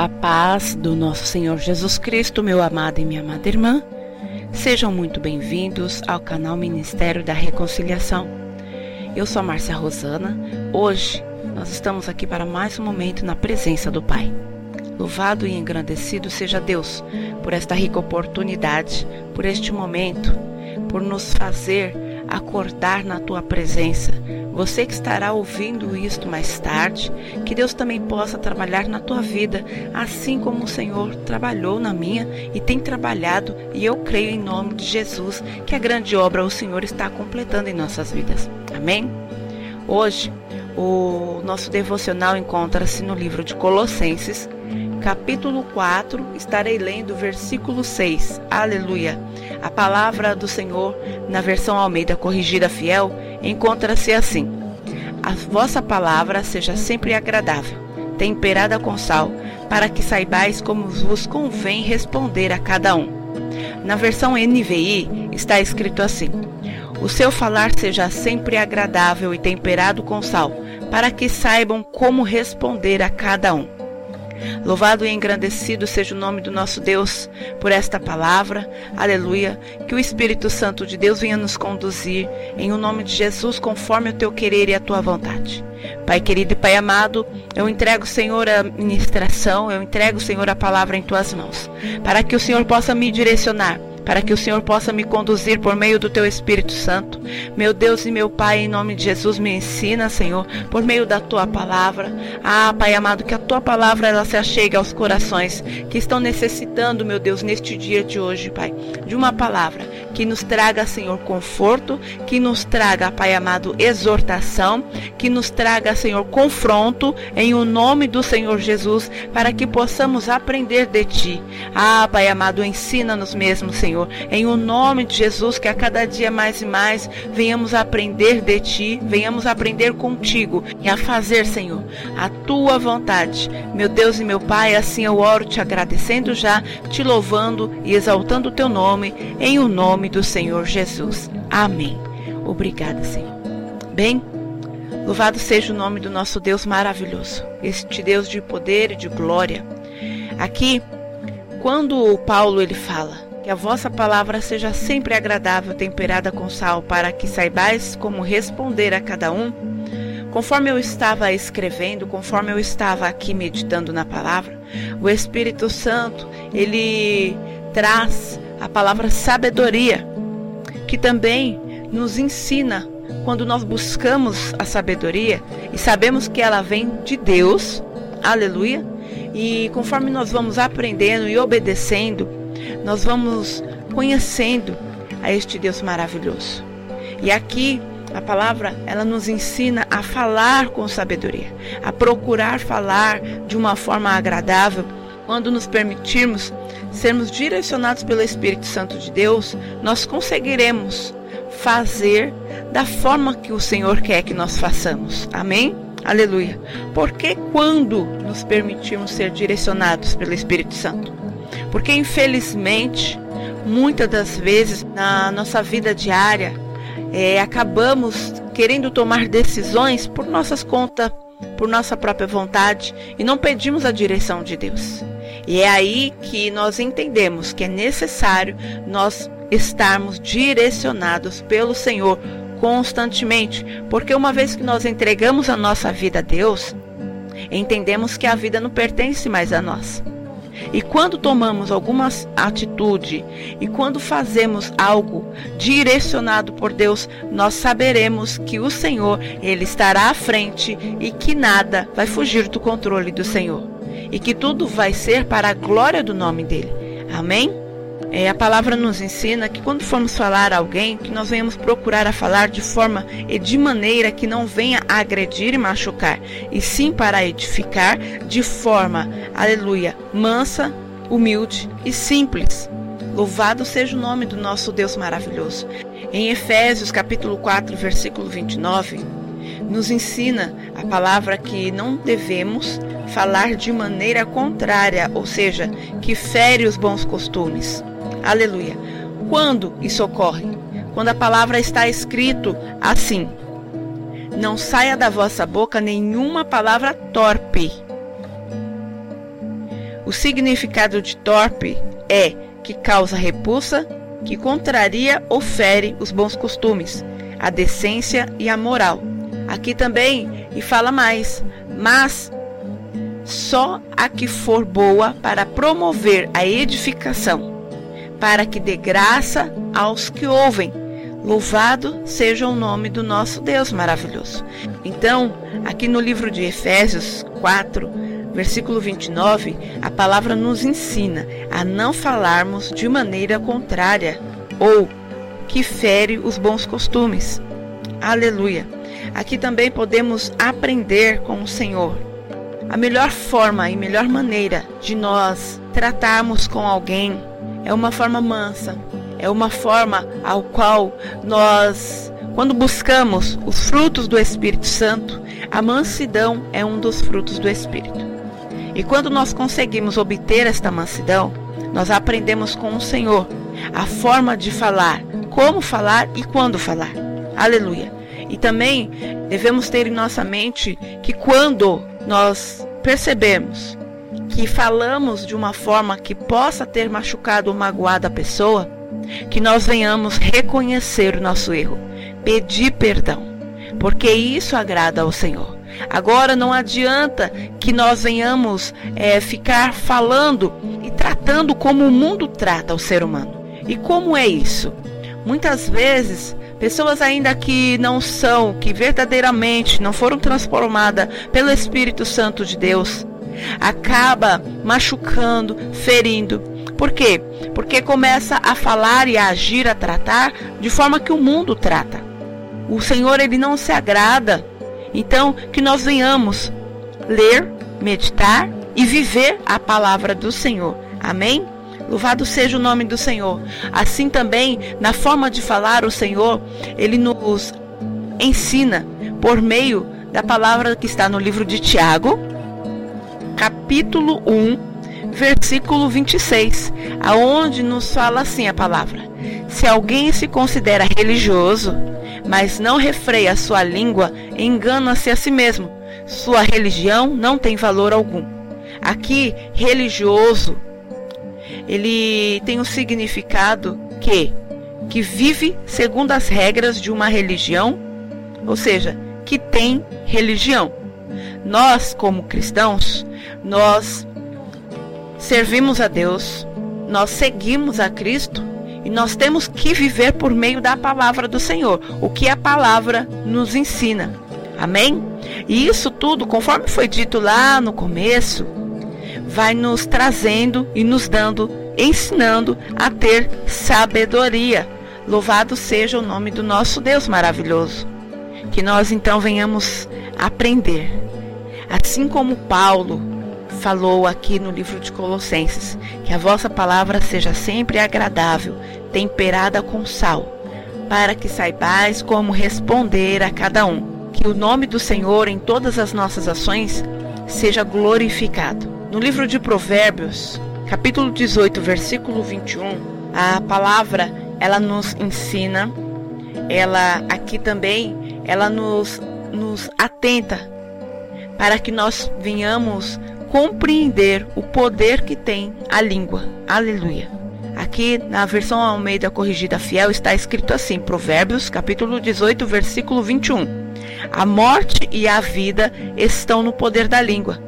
A paz do nosso Senhor Jesus Cristo, meu amado e minha amada irmã, sejam muito bem-vindos ao canal Ministério da Reconciliação. Eu sou Márcia Rosana. Hoje nós estamos aqui para mais um momento na presença do Pai. Louvado e engrandecido seja Deus por esta rica oportunidade, por este momento, por nos fazer acordar na tua presença. Você que estará ouvindo isto mais tarde, que Deus também possa trabalhar na tua vida, assim como o Senhor trabalhou na minha e tem trabalhado, e eu creio em nome de Jesus que a grande obra o Senhor está completando em nossas vidas. Amém? Hoje, o nosso devocional encontra-se no livro de Colossenses, capítulo 4, estarei lendo o versículo 6. Aleluia. A palavra do Senhor, na versão Almeida Corrigida Fiel, encontra-se assim: A vossa palavra seja sempre agradável, temperada com sal, para que saibais como vos convém responder a cada um. Na versão NVI está escrito assim: O seu falar seja sempre agradável e temperado com sal, para que saibam como responder a cada um. Louvado e engrandecido seja o nome do nosso Deus por esta palavra. Aleluia. Que o Espírito Santo de Deus venha nos conduzir em o nome de Jesus conforme o teu querer e a tua vontade. Pai querido e Pai amado, eu entrego, Senhor, a ministração, eu entrego, Senhor, a palavra em tuas mãos, para que o Senhor possa me direcionar para que o Senhor possa me conduzir por meio do teu Espírito Santo. Meu Deus e meu Pai, em nome de Jesus, me ensina, Senhor, por meio da tua palavra. Ah, Pai amado, que a tua palavra ela se achegue aos corações que estão necessitando, meu Deus, neste dia de hoje, Pai, de uma palavra que nos traga, Senhor, conforto, que nos traga, Pai amado, exortação, que nos traga, Senhor, confronto em o nome do Senhor Jesus, para que possamos aprender de ti. Ah, Pai amado, ensina-nos mesmo, Senhor Senhor. Em o nome de Jesus, que a cada dia mais e mais venhamos aprender de Ti, venhamos aprender contigo e a fazer, Senhor, a Tua vontade. Meu Deus e meu Pai, assim eu oro te agradecendo já, te louvando e exaltando o Teu nome, em o nome do Senhor Jesus. Amém. Obrigada, Senhor. Bem, louvado seja o nome do nosso Deus maravilhoso, este Deus de poder e de glória. Aqui, quando Paulo ele fala que a vossa palavra seja sempre agradável, temperada com sal, para que saibais como responder a cada um. Conforme eu estava escrevendo, conforme eu estava aqui meditando na palavra, o Espírito Santo, ele traz a palavra sabedoria, que também nos ensina quando nós buscamos a sabedoria e sabemos que ela vem de Deus. Aleluia. E conforme nós vamos aprendendo e obedecendo, nós vamos conhecendo a este Deus maravilhoso. E aqui a palavra ela nos ensina a falar com sabedoria, a procurar falar de uma forma agradável. Quando nos permitirmos sermos direcionados pelo Espírito Santo de Deus, nós conseguiremos fazer da forma que o Senhor quer que nós façamos. Amém? Aleluia. Porque quando nos permitirmos ser direcionados pelo Espírito Santo, porque infelizmente, muitas das vezes na nossa vida diária, é, acabamos querendo tomar decisões por nossas contas, por nossa própria vontade e não pedimos a direção de Deus. E é aí que nós entendemos que é necessário nós estarmos direcionados pelo Senhor constantemente, porque uma vez que nós entregamos a nossa vida a Deus, entendemos que a vida não pertence mais a nós. E quando tomamos alguma atitude e quando fazemos algo direcionado por Deus, nós saberemos que o Senhor, ele estará à frente e que nada vai fugir do controle do Senhor. E que tudo vai ser para a glória do nome dele. Amém? É, a palavra nos ensina que quando formos falar a alguém, que nós venhamos procurar a falar de forma e de maneira que não venha agredir e machucar, e sim para edificar de forma, aleluia, mansa, humilde e simples. Louvado seja o nome do nosso Deus maravilhoso. Em Efésios capítulo 4, versículo 29, nos ensina a palavra que não devemos falar de maneira contrária, ou seja, que fere os bons costumes. Aleluia. Quando isso ocorre? Quando a palavra está escrito assim: Não saia da vossa boca nenhuma palavra torpe. O significado de torpe é que causa repulsa, que contraria ou fere os bons costumes, a decência e a moral. Aqui também, e fala mais, mas só a que for boa para promover a edificação, para que dê graça aos que ouvem. Louvado seja o nome do nosso Deus maravilhoso. Então, aqui no livro de Efésios 4, versículo 29, a palavra nos ensina a não falarmos de maneira contrária ou que fere os bons costumes. Aleluia. Aqui também podemos aprender com o Senhor. A melhor forma e melhor maneira de nós tratarmos com alguém é uma forma mansa, é uma forma ao qual nós, quando buscamos os frutos do Espírito Santo, a mansidão é um dos frutos do Espírito. E quando nós conseguimos obter esta mansidão, nós aprendemos com o Senhor a forma de falar, como falar e quando falar. Aleluia. E também devemos ter em nossa mente que quando nós percebemos que falamos de uma forma que possa ter machucado ou magoado a pessoa, que nós venhamos reconhecer o nosso erro, pedir perdão, porque isso agrada ao Senhor. Agora não adianta que nós venhamos é, ficar falando e tratando como o mundo trata o ser humano. E como é isso? Muitas vezes pessoas ainda que não são, que verdadeiramente não foram transformadas pelo Espírito Santo de Deus, acaba machucando, ferindo. Por quê? Porque começa a falar e a agir, a tratar de forma que o mundo trata. O Senhor ele não se agrada então, que nós venhamos ler, meditar e viver a palavra do Senhor. Amém? Louvado seja o nome do Senhor. Assim também, na forma de falar, o Senhor, ele nos ensina por meio da palavra que está no livro de Tiago, capítulo 1, versículo 26, aonde nos fala assim a palavra: Se alguém se considera religioso, mas não refreia sua língua, engana-se a si mesmo. Sua religião não tem valor algum. Aqui, religioso, ele tem o um significado que que vive segundo as regras de uma religião, ou seja, que tem religião. Nós, como cristãos, nós servimos a Deus, nós seguimos a Cristo e nós temos que viver por meio da palavra do Senhor, o que a palavra nos ensina. Amém? E isso tudo, conforme foi dito lá no começo, vai nos trazendo e nos dando, ensinando a ter sabedoria. Louvado seja o nome do nosso Deus maravilhoso. Que nós então venhamos aprender. Assim como Paulo falou aqui no livro de Colossenses: que a vossa palavra seja sempre agradável, temperada com sal, para que saibais como responder a cada um. Que o nome do Senhor em todas as nossas ações seja glorificado. No livro de Provérbios, capítulo 18, versículo 21, a palavra ela nos ensina, ela aqui também, ela nos, nos atenta para que nós venhamos compreender o poder que tem a língua. Aleluia. Aqui na versão Almeida Corrigida Fiel está escrito assim: Provérbios, capítulo 18, versículo 21. A morte e a vida estão no poder da língua,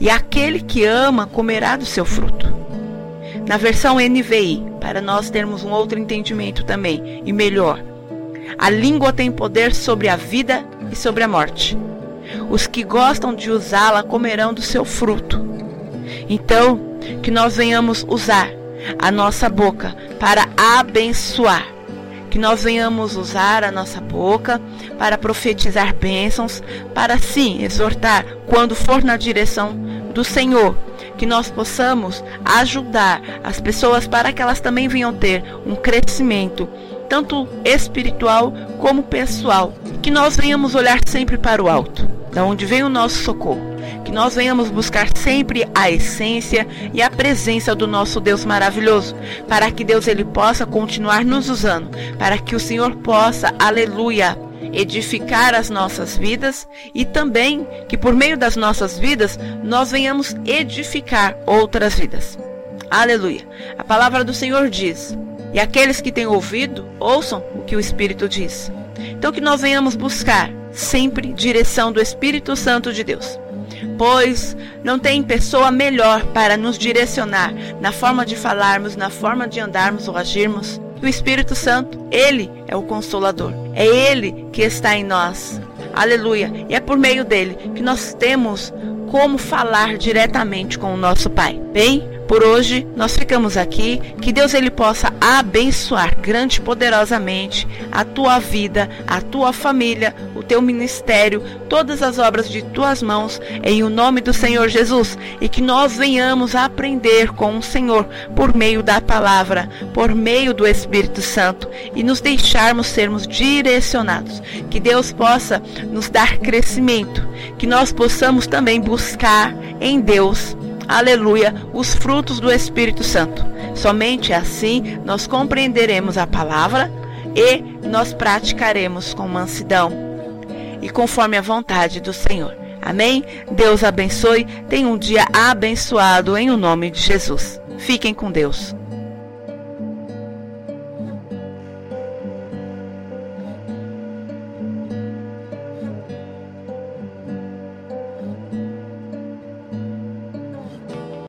e aquele que ama comerá do seu fruto. Na versão NVI, para nós termos um outro entendimento também e melhor, a língua tem poder sobre a vida e sobre a morte. Os que gostam de usá-la comerão do seu fruto. Então, que nós venhamos usar a nossa boca para abençoar. Que nós venhamos usar a nossa boca para profetizar bênçãos, para sim exortar quando for na direção do Senhor. Que nós possamos ajudar as pessoas para que elas também venham ter um crescimento, tanto espiritual como pessoal. Que nós venhamos olhar sempre para o alto da onde vem o nosso socorro. Que nós venhamos buscar sempre a essência e a presença do nosso Deus maravilhoso, para que Deus ele possa continuar nos usando, para que o Senhor possa, aleluia, edificar as nossas vidas e também que por meio das nossas vidas nós venhamos edificar outras vidas. Aleluia. A palavra do Senhor diz: E aqueles que têm ouvido, ouçam o que o Espírito diz. Então que nós venhamos buscar sempre direção do Espírito Santo de Deus. Pois não tem pessoa melhor para nos direcionar na forma de falarmos, na forma de andarmos ou agirmos. O Espírito Santo, ele é o consolador. É ele que está em nós. Aleluia. E é por meio dele que nós temos como falar diretamente com o nosso Pai. Bem, por hoje nós ficamos aqui. Que Deus ele possa abençoar grande e poderosamente a tua vida, a tua família, o teu ministério, todas as obras de tuas mãos, em o nome do Senhor Jesus, e que nós venhamos a aprender com o Senhor por meio da palavra, por meio do Espírito Santo e nos deixarmos sermos direcionados. Que Deus possa nos dar crescimento, que nós possamos também buscar em Deus aleluia, os frutos do Espírito Santo. Somente assim nós compreenderemos a palavra e nós praticaremos com mansidão e conforme a vontade do Senhor. Amém? Deus abençoe. Tenha um dia abençoado em o nome de Jesus. Fiquem com Deus.